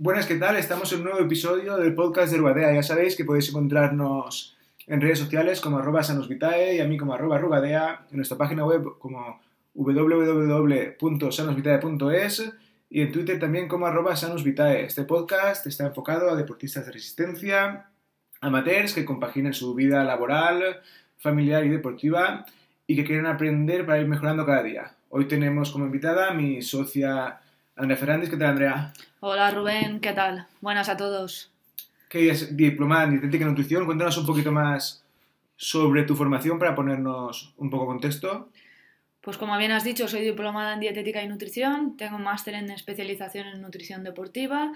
Buenas, ¿qué tal? Estamos en un nuevo episodio del podcast de Rugadea. Ya sabéis que podéis encontrarnos en redes sociales como arroba sanosvitae y a mí como arroba rugadea, en nuestra página web como www.sanosvitae.es y en Twitter también como arroba sanosvitae. Este podcast está enfocado a deportistas de resistencia, amateurs que compaginen su vida laboral, familiar y deportiva y que quieren aprender para ir mejorando cada día. Hoy tenemos como invitada a mi socia Andrea Fernández. ¿Qué tal, Andrea? Hola, Rubén. ¿Qué tal? Buenas a todos. Que es diplomada en dietética y nutrición. Cuéntanos un poquito más sobre tu formación para ponernos un poco contexto. Pues como bien has dicho, soy diplomada en dietética y nutrición, tengo máster en especialización en nutrición deportiva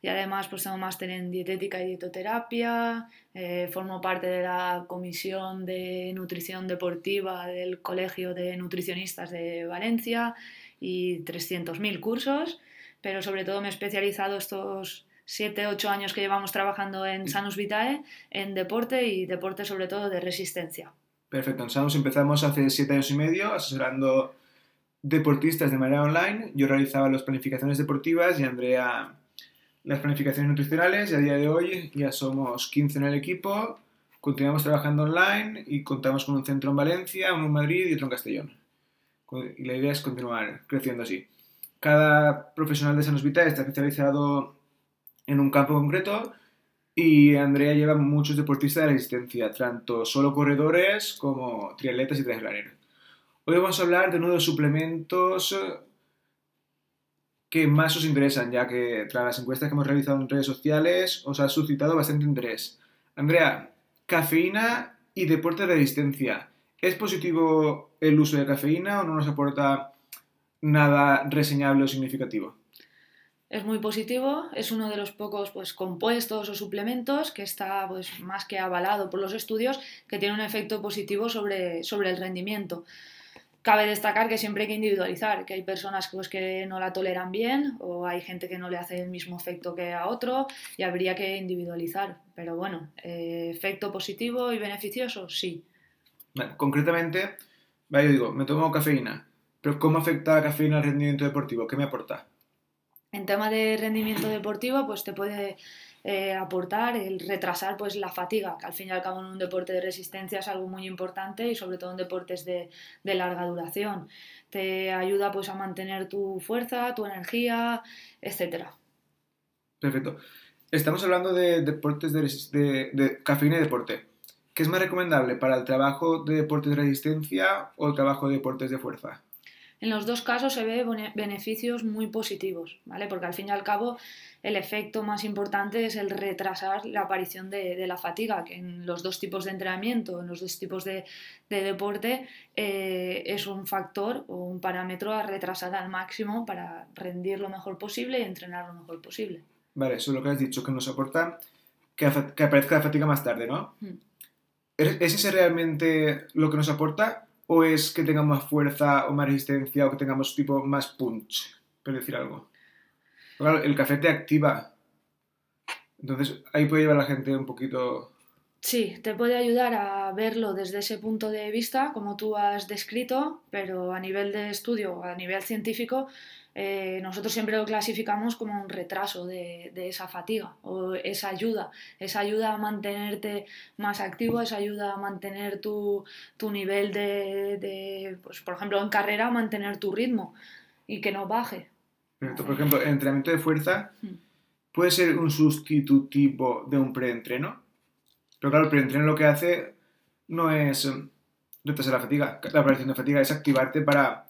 y además pues tengo máster en dietética y dietoterapia, eh, formo parte de la comisión de nutrición deportiva del Colegio de Nutricionistas de Valencia y 300.000 cursos, pero sobre todo me he especializado estos 7, 8 años que llevamos trabajando en Sanus Vitae en deporte y deporte sobre todo de resistencia. Perfecto, en Sanus empezamos hace siete años y medio asesorando deportistas de manera online. Yo realizaba las planificaciones deportivas y Andrea las planificaciones nutricionales y a día de hoy ya somos 15 en el equipo, continuamos trabajando online y contamos con un centro en Valencia, uno en Madrid y otro en Castellón. Y la idea es continuar creciendo así. Cada profesional de Sanus Vitae está especializado en un campo concreto y Andrea lleva muchos deportistas de resistencia, tanto solo corredores como triatletas y triatlaneros. Hoy vamos a hablar de uno de los suplementos que más os interesan, ya que tras las encuestas que hemos realizado en redes sociales os ha suscitado bastante interés. Andrea, cafeína y deporte de resistencia. ¿Es positivo el uso de cafeína o no nos aporta nada reseñable o significativo? Es muy positivo, es uno de los pocos pues, compuestos o suplementos que está pues, más que avalado por los estudios que tiene un efecto positivo sobre, sobre el rendimiento. Cabe destacar que siempre hay que individualizar, que hay personas pues, que no la toleran bien o hay gente que no le hace el mismo efecto que a otro y habría que individualizar. Pero bueno, eh, efecto positivo y beneficioso, sí. Concretamente, yo digo, me tomo cafeína, pero ¿cómo afecta la cafeína al rendimiento deportivo? ¿Qué me aporta? En tema de rendimiento deportivo, pues te puede eh, aportar el retrasar pues la fatiga, que al fin y al cabo en un deporte de resistencia es algo muy importante y sobre todo en deportes de, de larga duración. Te ayuda pues a mantener tu fuerza, tu energía, etcétera. Perfecto. Estamos hablando de deportes de, de, de cafeína y deporte. ¿Qué es más recomendable para el trabajo de deportes de resistencia o el trabajo de deportes de fuerza? En los dos casos se ve beneficios muy positivos, ¿vale? Porque al fin y al cabo el efecto más importante es el retrasar la aparición de, la fatiga, que en los dos tipos de entrenamiento, en los dos tipos de, deporte, eh, es un factor o un parámetro a retrasar al máximo para rendir lo mejor posible y entrenar lo mejor posible. Vale, eso es lo que has dicho, que nos aporta que, aparezca la fatiga más tarde, ¿no? Hmm. ¿Es ese realmente lo que nos aporta? ¿O es que tengamos más fuerza o más resistencia o que tengamos tipo más punch? Por decir algo. Claro, el café te activa. Entonces ahí puede llevar a la gente un poquito... Sí, te puede ayudar a verlo desde ese punto de vista, como tú has descrito, pero a nivel de estudio, a nivel científico, eh, nosotros siempre lo clasificamos como un retraso de, esa fatiga o esa ayuda, esa ayuda a mantenerte más activo, esa ayuda a mantener tu, nivel de, pues, por ejemplo, en carrera, mantener tu ritmo y que no baje. Por ejemplo, el entrenamiento de fuerza hmm. puede ser un sustitutivo de un preentreno, pero claro, el preentreno lo que hace no es retrasar la fatiga, la aparición de fatiga, es activarte para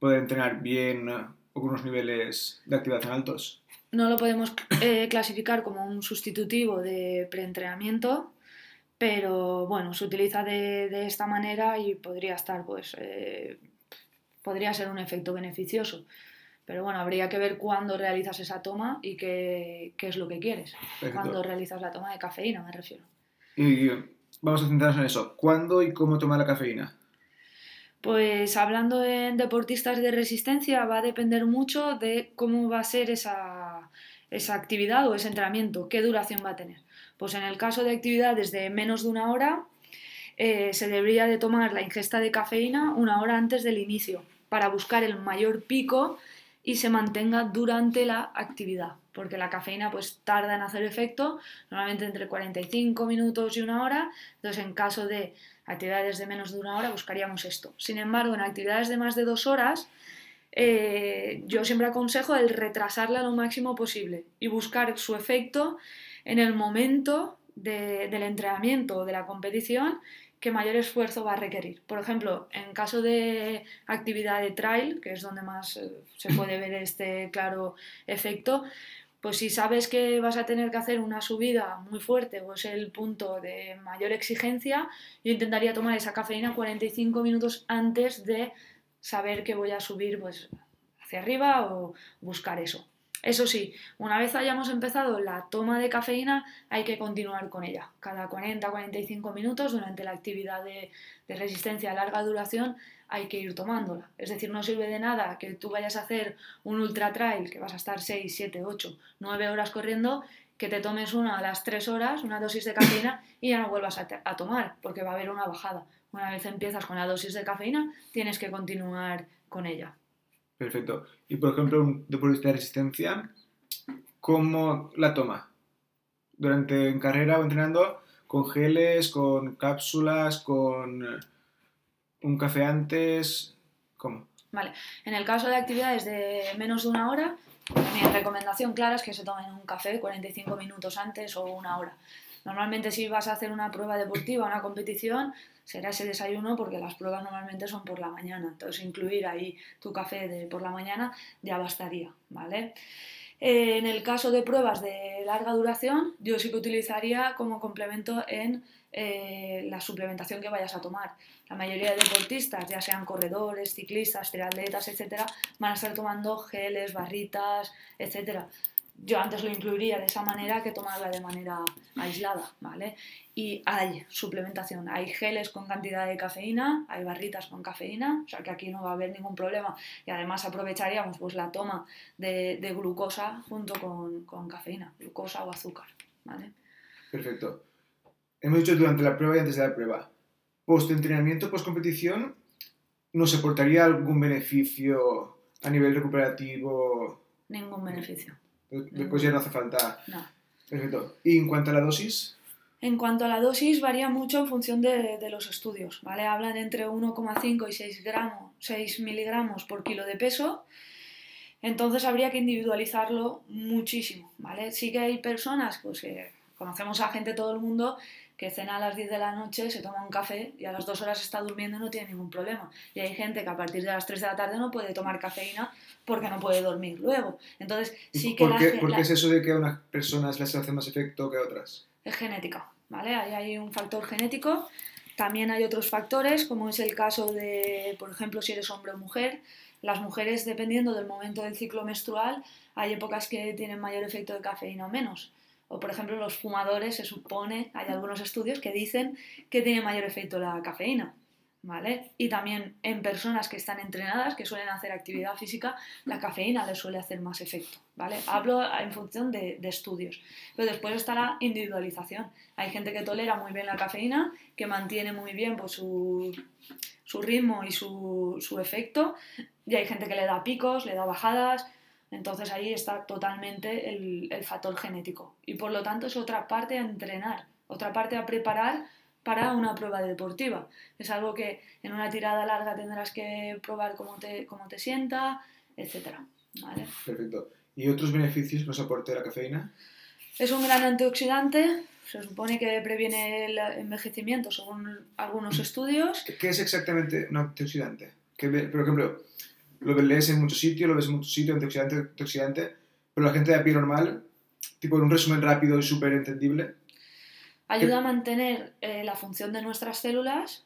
poder entrenar bien o con unos niveles de activación altos. No lo podemos eh, clasificar como un sustitutivo de preentrenamiento, pero bueno, se utiliza de, esta manera y podría estar, pues, eh, podría ser un efecto beneficioso. Pero bueno, habría que ver cuándo realizas esa toma y qué, qué es lo que quieres. Cuándo realizas la toma de cafeína, me refiero. Y vamos a centrarnos en eso. ¿Cuándo y cómo tomar la cafeína? Pues hablando de deportistas de resistencia va a depender mucho de cómo va a ser esa, actividad o ese entrenamiento, qué duración va a tener. Pues en el caso de actividades de menos de una hora, eh, se debería de tomar la ingesta de cafeína una hora antes del inicio para buscar el mayor pico y se mantenga durante la actividad, porque la cafeína pues tarda en hacer efecto, normalmente entre 45 minutos y una hora, entonces en caso de actividades de menos de una hora buscaríamos esto. Sin embargo, en actividades de más de dos horas, eh, yo siempre aconsejo el retrasarla lo máximo posible y buscar su efecto en el momento del entrenamiento o de la competición que mayor esfuerzo va a requerir. Por ejemplo, en caso de actividad de trail, que es donde más eh, se puede ver este claro efecto, pues si sabes que vas a tener que hacer una subida muy fuerte o es el punto de mayor exigencia, yo intentaría tomar esa cafeína 45 minutos antes de saber que voy a subir pues, hacia arriba o buscar eso. Eso sí, una vez hayamos empezado la toma de cafeína, hay que continuar con ella. Cada 40-45 minutos durante la actividad de, de, resistencia a larga duración hay que ir tomándola. Es decir, no sirve de nada que tú vayas a hacer un ultra trail, que vas a estar 6, 7, 8, 9 horas corriendo, que te tomes una a las 3 horas, una dosis de cafeína y ya no vuelvas a, tomar, porque va a haber una bajada. Una vez empiezas con la dosis de cafeína, tienes que continuar con ella. Perfecto. Y por ejemplo, un deportista de resistencia, ¿cómo la toma? Durante en carrera o entrenando, con geles, con cápsulas, con un café antes, ¿cómo? Vale. En el caso de actividades de menos de una hora, mi recomendación clara es que se tomen un café 45 minutos antes o una hora. Normalmente si vas a hacer una prueba deportiva, una competición, será ese desayuno porque las pruebas normalmente son por la mañana. Entonces incluir ahí tu café de por la mañana ya bastaría, ¿vale? En el caso de pruebas de larga duración, yo sí que utilizaría como complemento en eh, la suplementación que vayas a tomar. La mayoría de deportistas, ya sean corredores, ciclistas, triatletas, etcétera, van a estar tomando geles, barritas, etcétera yo antes lo incluiría de esa manera que tomarla de manera aislada, ¿vale? Y hay suplementación, hay geles con cantidad de cafeína, hay barritas con cafeína, o sea que aquí no va a haber ningún problema y además aprovecharíamos pues la toma de, de glucosa junto con, con, cafeína, glucosa o azúcar, ¿vale? Perfecto. Hemos dicho durante la prueba y antes de la prueba. Post-entrenamiento, post-competición, ¿nos aportaría algún beneficio a nivel recuperativo? Ningún beneficio. Después ya no hace falta. No. Perfecto. ¿Y en cuanto a la dosis? En cuanto a la dosis, varía mucho en función de, de los estudios, ¿vale? Hablan entre 1,5 y 6, gramos, 6 miligramos por kilo de peso. Entonces habría que individualizarlo muchísimo, ¿vale? Sí que hay personas, pues que conocemos a gente todo el mundo que cena a las 10 de la noche, se toma un café y a las 2 horas está durmiendo y no tiene ningún problema. Y hay gente que a partir de las 3 de la tarde no puede tomar cafeína porque no puede dormir luego. Entonces, sí que ¿Por, qué, ¿por qué es eso de que a unas personas les hace más efecto que a otras? Es genética, ¿vale? Ahí hay un factor genético. También hay otros factores, como es el caso de, por ejemplo, si eres hombre o mujer. Las mujeres, dependiendo del momento del ciclo menstrual, hay épocas que tienen mayor efecto de cafeína o menos. O, por ejemplo, los fumadores, se supone, hay algunos estudios que dicen que tiene mayor efecto la cafeína. ¿Vale? Y también en personas que están entrenadas, que suelen hacer actividad física, la cafeína les suele hacer más efecto, ¿vale? Hablo en función de, estudios. Pero después está la individualización. Hay gente que tolera muy bien la cafeína, que mantiene muy bien pues, su, su ritmo y su, su efecto, y hay gente que le da picos, le da bajadas, entonces ahí está totalmente el, el, factor genético. Y por lo tanto es otra parte a entrenar, otra parte a preparar para una prueba deportiva. Es algo que en una tirada larga tendrás que probar cómo te, cómo te sienta, etc. ¿vale? Perfecto. ¿Y otros beneficios que nos aporta la cafeína? Es un gran antioxidante, se supone que previene el envejecimiento según algunos estudios. ¿Qué es exactamente un antioxidante? Que, por ejemplo, lo lees en muchos sitios, lo ves en muchos sitios, antioxidante, antioxidante, pero la gente de a pie normal, tipo en un resumen rápido y súper entendible, Ayuda a mantener eh, la función de nuestras células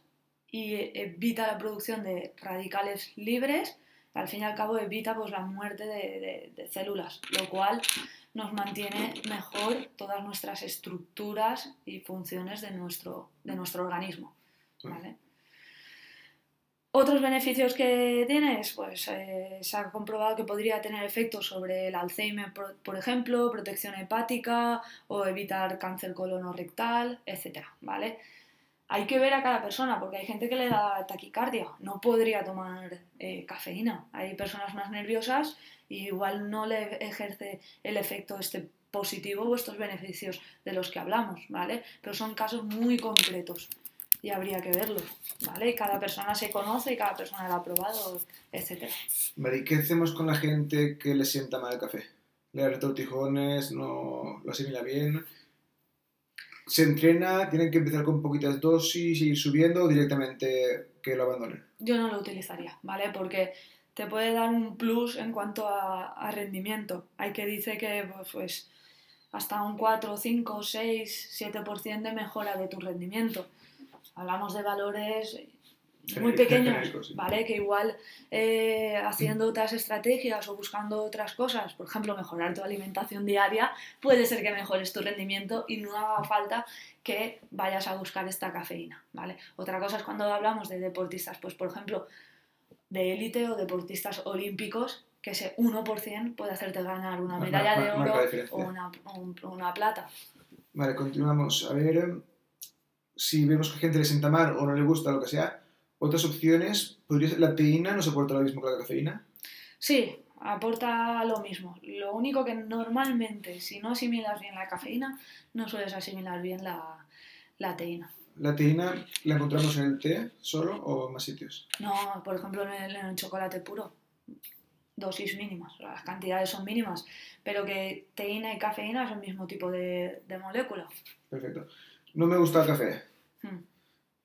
y evita la producción de radicales libres. Al fin y al cabo evita pues, la muerte de, de, de células, lo cual nos mantiene mejor todas nuestras estructuras y funciones de nuestro, de nuestro organismo. ¿vale? Otros beneficios que tienes, pues eh, se ha comprobado que podría tener efectos sobre el Alzheimer, por, ejemplo, protección hepática o evitar cáncer colonorectal, etc. ¿vale? hay que ver a cada persona, porque hay gente que le da taquicardia, no podría tomar eh, cafeína. Hay personas más nerviosas y igual no le ejerce el efecto este positivo o estos beneficios de los que hablamos, ¿vale? Pero son casos muy concretos y habría que verlo, ¿vale? Cada persona se conoce y cada persona lo ha probado, etc. Vale, ¿y qué hacemos con la gente que le sienta mal el café? Le da retortijones, no lo asimila bien se entrena, tienen que empezar con poquitas dosis y ir subiendo o directamente que lo abandonen? Yo no lo utilizaría, ¿vale? Porque te puede dar un plus en cuanto a, rendimiento. Hay que dice que pues, pues hasta un 4, 5, 6, 7% de mejora de tu rendimiento. Hablamos de valores muy pequeños, ¿vale? Que igual eh, haciendo otras estrategias o buscando otras cosas, por ejemplo, mejorar tu alimentación diaria, puede ser que mejores tu rendimiento y no haga falta que vayas a buscar esta cafeína, ¿vale? Otra cosa es cuando hablamos de deportistas, pues por ejemplo, de élite o deportistas olímpicos, que ese 1% puede hacerte ganar una medalla de oro o una, una plata. Vale, continuamos. A ver si vemos que a gente le sienta mal o no le gusta lo que sea, otras opciones, ¿podría ser la teína no se aporta lo mismo que la cafeína? Sí, aporta lo mismo. Lo único que normalmente, si no asimilas bien la cafeína, no sueles asimilar bien la, la teína. ¿La teína la encontramos en el té solo o en más sitios? No, por ejemplo en el, chocolate puro. Dosis mínimas, las cantidades son mínimas, pero que teína y cafeína es el mismo tipo de, de molécula. Perfecto. No me gusta el café. Hmm.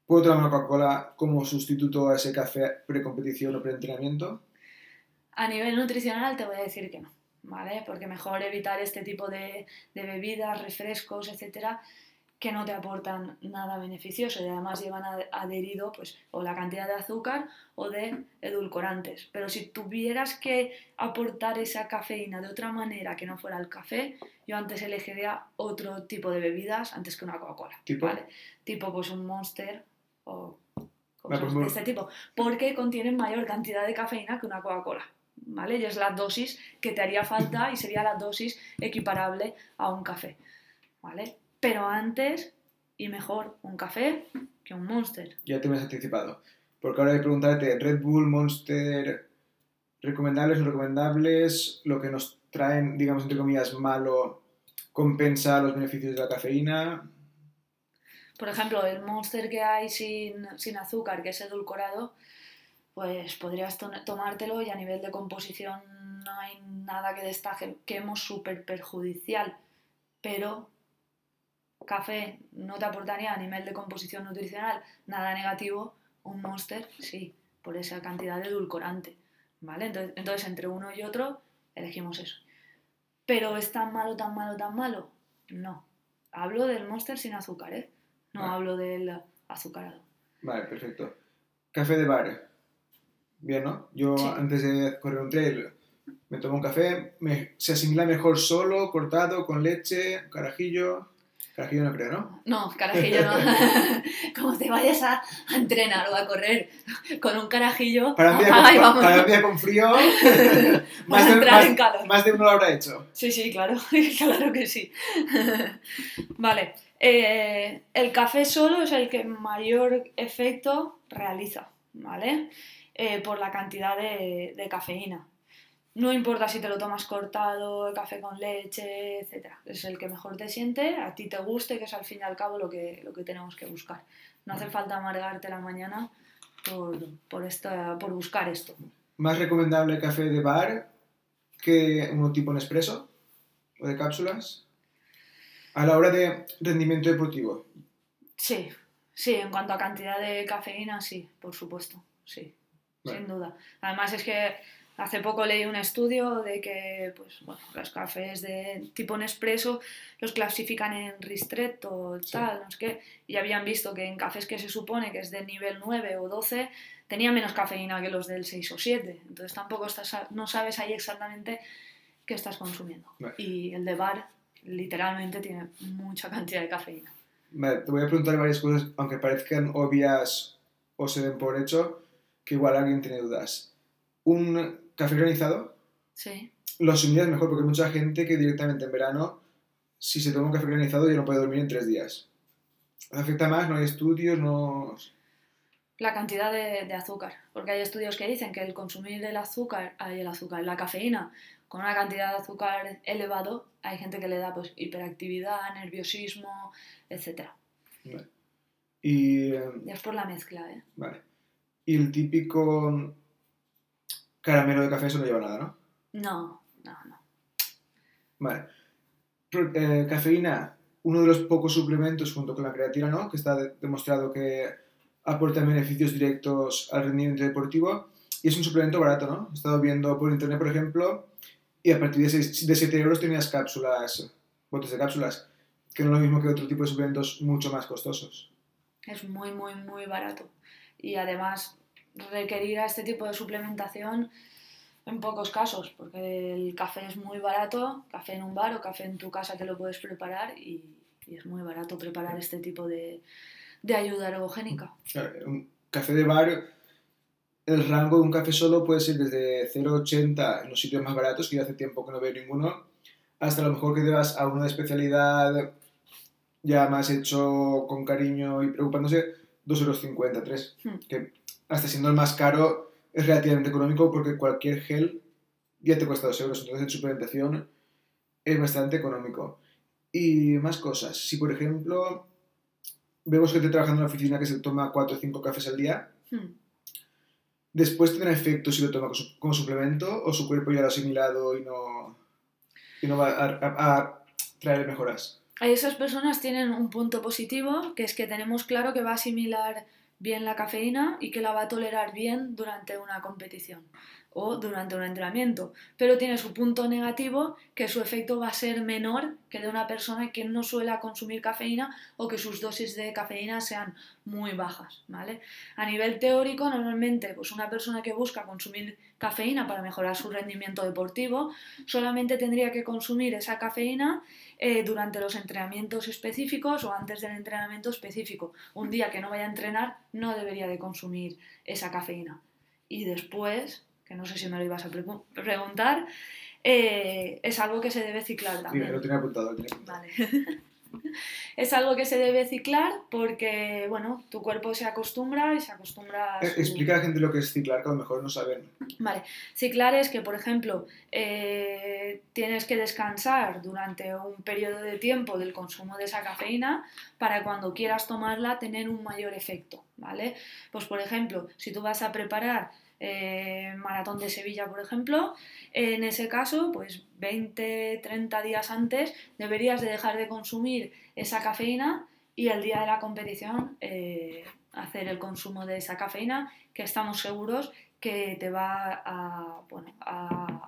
¿Puedo tomar una Coca-Cola como sustituto a ese café precompetición o preentrenamiento? A nivel nutricional te voy a decir que no, ¿vale? Porque mejor evitar este tipo de, de bebidas, refrescos, etcétera, que no te aportan nada beneficioso y además llevan adherido pues o la cantidad de azúcar o de edulcorantes. Pero si tuvieras que aportar esa cafeína de otra manera que no fuera el café, yo antes elegiría otro tipo de bebidas antes que una Coca-Cola. ¿Tipo? ¿vale? Tipo pues un Monster o cosas de este tipo, porque contienen mayor cantidad de cafeína que una Coca-Cola. ¿Vale? Y es la dosis que te haría falta y sería la dosis equiparable a un café. ¿Vale? Pero antes y mejor un café que un Monster. Ya te me has anticipado. Porque ahora voy a preguntarte, Red Bull, Monster, recomendables no recomendables, lo que nos traen, digamos, entre comillas, malo, compensa los beneficios de la cafeína. Por ejemplo, el Monster que hay sin, azúcar, que es edulcorado, pues podrías tomártelo y a nivel de composición no hay nada que destaquemos súper perjudicial, pero café no te aportaría a nivel de composición nutricional nada negativo, un Monster sí, por esa cantidad de edulcorante, ¿vale? Entonces, entonces entre uno y otro elegimos eso. Pero es tan malo, tan malo, tan malo, no. Hablo del Monster sin azúcar, ¿eh? No hablo del azucarado. Vale, perfecto. Café de bar. Bien, ¿no? Yo antes de correr un trail me tomo un café, me, se asimila mejor solo, cortado, con leche, carajillo. Carajillo no creo, ¿no? No, carajillo no. Como te vayas a, entrenar o a correr con un carajillo. Para un día, con, frío. más, de, entrar en calor. más de uno lo habrá hecho. Sí, sí, claro. claro que sí. vale. Eh, el café solo es el que mayor efecto realiza, ¿vale? Eh, por la cantidad de, cafeína. No importa si te lo tomas cortado, café con leche, etc. Es el que mejor te siente, a ti te guste, que es al fin y al cabo lo que, lo que tenemos que buscar. No hace falta amargarte la mañana por, por, por buscar esto. ¿Más recomendable café de bar que uno tipo Nespresso o de cápsulas? a la hora de rendimiento deportivo. Sí, sí, en cuanto a cantidad de cafeína, sí, por supuesto, sí, sin duda. Además es que hace poco leí un estudio de que pues, bueno, los cafés de tipo Nespresso los clasifican en ristretto, tal, no sé qué, y habían visto que en cafés que se supone que es de nivel 9 o 12 tenían menos cafeína que los del 6 o 7, entonces tampoco estás, no sabes ahí exactamente qué estás consumiendo. Y el de bar literalmente tiene mucha cantidad de cafeína. Vale, te voy a preguntar varias cosas, aunque parezcan obvias o se den por hecho, que igual alguien tiene dudas. ¿Un café granizado? Sí. Lo asumirías mejor porque hay mucha gente que directamente en verano, si se toma un café granizado, ya no puede dormir en tres días. afecta más, no hay estudios, no... La cantidad de, de azúcar, porque hay estudios que dicen que el consumir el azúcar, el azúcar, la cafeína, con una cantidad de azúcar elevado, hay gente que le da pues hiperactividad, nerviosismo, etc. Vale. Y, eh, Ya es por la mezcla, ¿eh? vale. y el típico caramelo de café eso no lleva nada, ¿no? No, no, no. Vale. Eh, cafeína, uno de los pocos suplementos junto con la creatina, ¿no? Que está de- demostrado que aporta beneficios directos al rendimiento deportivo y es un suplemento barato, ¿no? He estado viendo por internet, por ejemplo, y a partir de, seis- de 7 euros tenías cápsulas, botes de cápsulas, que no es lo mismo que otro tipo de suplementos mucho más costosos. Es muy, muy, muy barato. Y además requerirá este tipo de suplementación en pocos casos, porque el café es muy barato, café en un bar o café en tu casa te lo puedes preparar y, y es muy barato preparar este tipo de, de ayuda ergogénica. Un café de bar, el rango de un café solo puede ser desde 0,80 en los sitios más baratos, que ya hace tiempo que no veo ninguno, hasta a lo mejor que te vas a uno de especialidad ya más hecho con cariño y preocupándose, 2,50 euros, 3. Hmm. Que hasta siendo el más caro es relativamente económico porque cualquier gel ya te cuesta 2 euros, entonces en suplementación es bastante económico. Y más cosas, si por ejemplo vemos gente trabajando en la oficina que se toma 4 o 5 cafés al día, Hmm. después tendrá efecto si lo toma como su- como suplemento o su cuerpo ya lo ha asimilado y no, y no va a, a- a traer mejoras. Esas personas tienen un punto positivo, que es que tenemos claro que va a asimilar bien la cafeína y que la va a tolerar bien durante una competición o durante un entrenamiento. Pero tiene su punto negativo, que su efecto va a ser menor que de una persona que no suele consumir cafeína o que sus dosis de cafeína sean muy bajas, ¿vale? A nivel teórico, normalmente, pues una persona que busca consumir cafeína para mejorar su rendimiento deportivo, solamente tendría que consumir esa cafeína eh, durante los entrenamientos específicos o antes del entrenamiento específico. Un día que no vaya a entrenar no debería de consumir esa cafeína. Y después, que no sé si me lo ibas a pre- preguntar, eh, es algo que se debe ciclar también. lo tenía apuntado. lo tenía apuntado. Vale. es algo que se debe ciclar porque, bueno, tu cuerpo se acostumbra y se acostumbra a Eh, su- Explica a la gente lo que es ciclar, que a lo mejor no saben. Vale, ciclar es que, por ejemplo, eh, tienes que descansar durante un periodo de tiempo del consumo de esa cafeína para cuando quieras tomarla tener un mayor efecto, ¿vale? Pues, por ejemplo, si tú vas a preparar eh, Maratón de Sevilla, por ejemplo, en ese caso, pues 20, 30 días antes deberías de dejar de consumir esa cafeína y el día de la competición eh, hacer el consumo de esa cafeína que estamos seguros que te va a,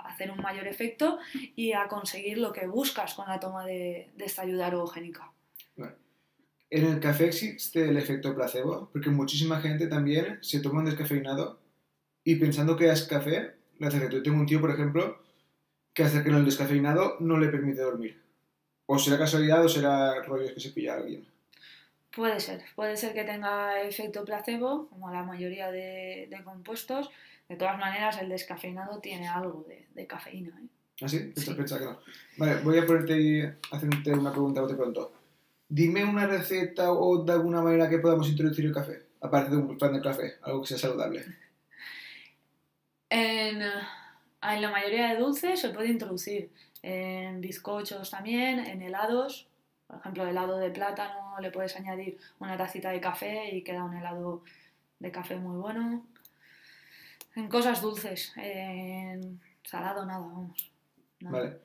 hacer un mayor efecto y a conseguir lo que buscas con la toma de, de esta ayuda ergogénica. En el café existe el efecto placebo, porque muchísima gente también se toma un descafeinado y pensando que es café, hace efecto. Yo tengo un tío, por ejemplo, que hace que el descafeinado no le permite dormir. O será casualidad o será rollos que se pilla a alguien. Puede ser, puede ser que tenga efecto placebo, como la mayoría de, de compuestos. De todas maneras, el descafeinado tiene algo de, de cafeína. ¿eh? ¿Ah, sí? Sí. que no. Vale, voy a ponerte hacerte una pregunta de pronto. Dime una receta o de alguna manera que podamos introducir el café, aparte de un plan de café, algo que sea saludable. En, eh, en la mayoría de dulces se puede introducir. En bizcochos también, en helados. Por ejemplo, helado de plátano le puedes añadir una tacita de café y queda un helado de café muy bueno. En cosas dulces, en salado nada, vamos. nada. Vale.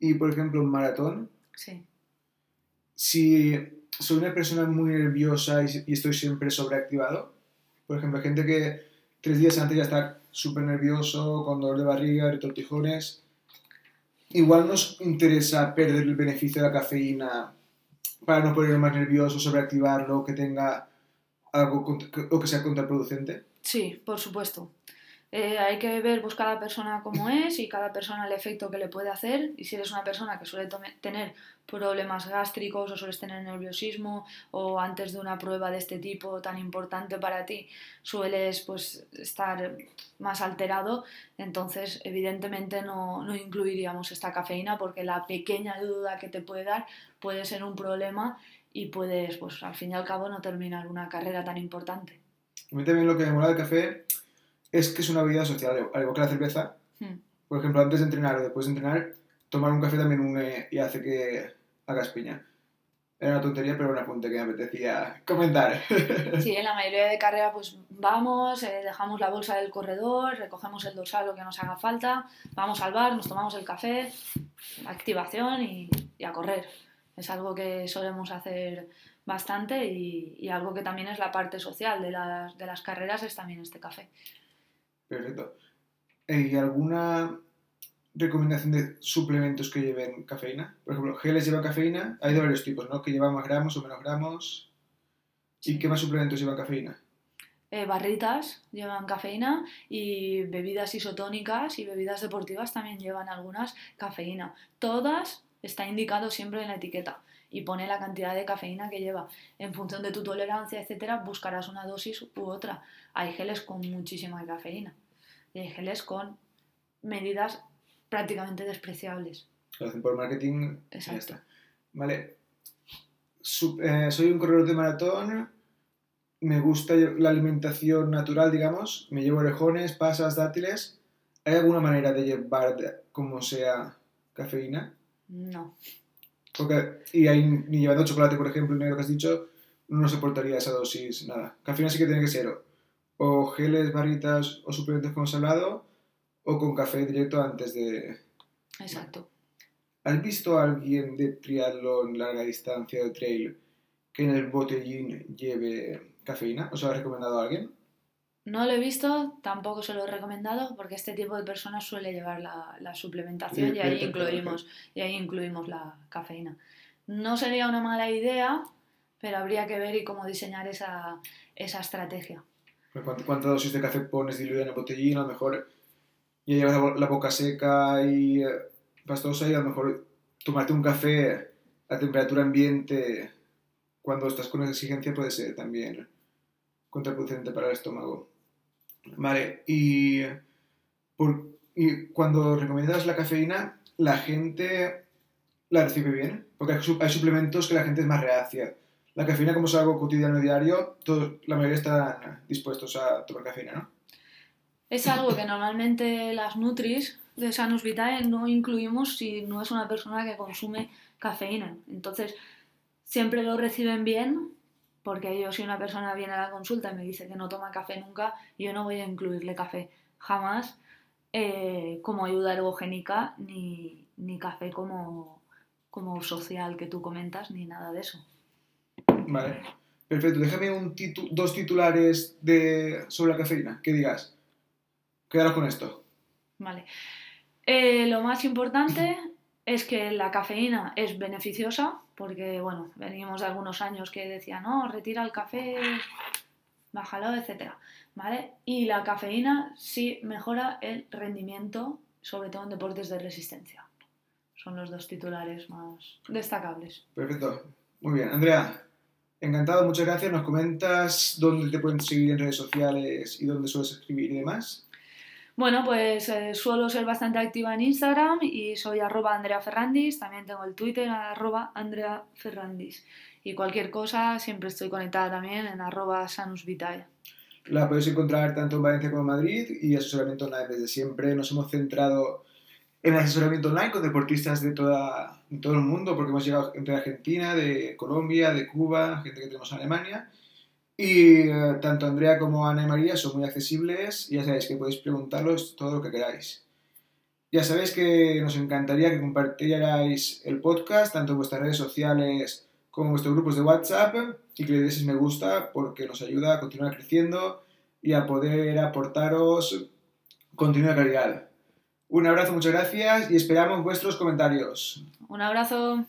Y por ejemplo, un maratón, Sí. si soy una persona muy nerviosa y, estoy siempre sobreactivado, por ejemplo, gente que tres días antes ya está súper nervioso, con dolor de barriga, retortijones, igual nos interesa perder el beneficio de la cafeína para no ponerlo más nervioso, sobreactivarlo, que tenga algo o que sea contraproducente. Sí, por supuesto. Eh, hay que ver pues, cada persona cómo es y cada persona el efecto que le puede hacer. Y si eres una persona que suele tener problemas gástricos o sueles tener nerviosismo o antes de una prueba de este tipo tan importante para ti sueles pues, estar más alterado, entonces evidentemente no, no incluiríamos esta cafeína porque la pequeña duda que te puede dar puede ser un problema y puedes, pues al fin y al cabo, no terminar una carrera tan importante. A mí también lo que me mola café es que es una bebida social, al igual que la cerveza. Hmm. Por ejemplo, antes de entrenar o después de entrenar, tomar un café también une y hace que hagas piña. Era una tontería, pero un apunte que me apetecía comentar. Sí, en la mayoría de carreras pues vamos, eh, dejamos la bolsa del corredor, recogemos el dorsal lo que nos haga falta, vamos al bar, nos tomamos el café, activación y, y a correr. Es algo que solemos hacer bastante y, y algo que también es la parte social de las, de las carreras es también este café. Perfecto. Eh, ¿Y alguna recomendación de suplementos que lleven cafeína? Por ejemplo, geles llevan cafeína, hay de varios tipos, ¿no? Que llevan más gramos o menos gramos. ¿Y qué más suplementos llevan cafeína? Eh, barritas llevan cafeína y bebidas isotónicas y bebidas deportivas también llevan algunas cafeína. Todas está indicado siempre en la etiqueta y pone la cantidad de cafeína que lleva. En función de tu tolerancia, etcétera, buscarás una dosis u otra. Hay geles con muchísima cafeína y hay geles con medidas prácticamente despreciables. Lo hacen por marketing y ya Exacto. está. Vale. Su- eh, soy un corredor de maratón. Me gusta la alimentación natural, digamos. Me llevo orejones, pasas, dátiles. ¿Hay alguna manera de llevar como sea cafeína? No. Porque, y ahí ni llevando chocolate, por ejemplo, el negro que has dicho, no soportaría esa dosis, nada. Cafeína sí que tiene que ser o, geles, barritas o suplementos como hemos hablado, o con café directo antes de... Exacto. ¿Has visto a alguien de triatlón larga distancia de trail que en el botellín lleve cafeína? ¿Os lo ha recomendado a alguien? No lo he visto, tampoco se lo he recomendado porque este tipo de personas suele llevar la, la suplementación Sí, y ahí perfecto, incluimos, y ahí incluimos la cafeína. No sería una mala idea, pero habría que ver y cómo diseñar esa, esa estrategia. ¿Cuánto, ¿Cuánta dosis de café pones diluida en el botellín? A lo mejor ya llevas la, bo- la boca seca y eh, pastosa y a lo mejor tomarte un café a temperatura ambiente cuando estás con exigencia puede ser también contraproducente para el estómago. Vale, y, cuando recomiendas la cafeína, la gente la recibe bien, porque hay, su- hay suplementos que la gente es más reacia. La cafeína, como es algo cotidiano diario, todos, la mayoría están dispuestos a tomar cafeína, ¿no? Es algo que normalmente las Nutris de Sanus Vitae no incluimos si no es una persona que consume cafeína. Entonces, siempre lo reciben bien, porque yo si una persona viene a la consulta y me dice que no toma café nunca, yo no voy a incluirle café jamás eh, como ayuda ergogénica ni, ni café como, como social que tú comentas, ni nada de eso. Vale. Perfecto. Déjame un titu- dos titulares de, sobre la cafeína. Que digas. Quedaros con esto. Vale. Eh, lo más importante es que la cafeína es beneficiosa, porque bueno, venimos de algunos años que decían, no, retira el café, bájalo, etc. ¿Vale? Y la cafeína sí mejora el rendimiento, sobre todo en deportes de resistencia. Son los dos titulares más destacables. Perfecto. Muy bien. Andrea, encantado. Muchas gracias. ¿Nos comentas dónde te pueden seguir en redes sociales y dónde sueles escribir y demás? Bueno, pues eh, suelo ser bastante activa en Instagram y soy arroba Andrea Ferrandis, también tengo el Twitter arroba Andrea Ferrandis y cualquier cosa siempre estoy conectada también en arroba Sanus. La podéis encontrar tanto en Valencia como en Madrid y asesoramiento online desde siempre. Nos hemos centrado en asesoramiento online con deportistas de, toda, de todo el mundo, porque hemos llegado entre Argentina, de Colombia, de Cuba, gente que tenemos en Alemania. Y eh, tanto Andrea como Ana y María son muy accesibles y ya sabéis que podéis preguntarlos todo lo que queráis. Ya sabéis que nos encantaría que compartierais el podcast tanto en vuestras redes sociales como en vuestros grupos de WhatsApp y que le deis me gusta porque nos ayuda a continuar creciendo y a poder aportaros contenido de calidad. Un abrazo, muchas gracias y esperamos vuestros comentarios. Un abrazo.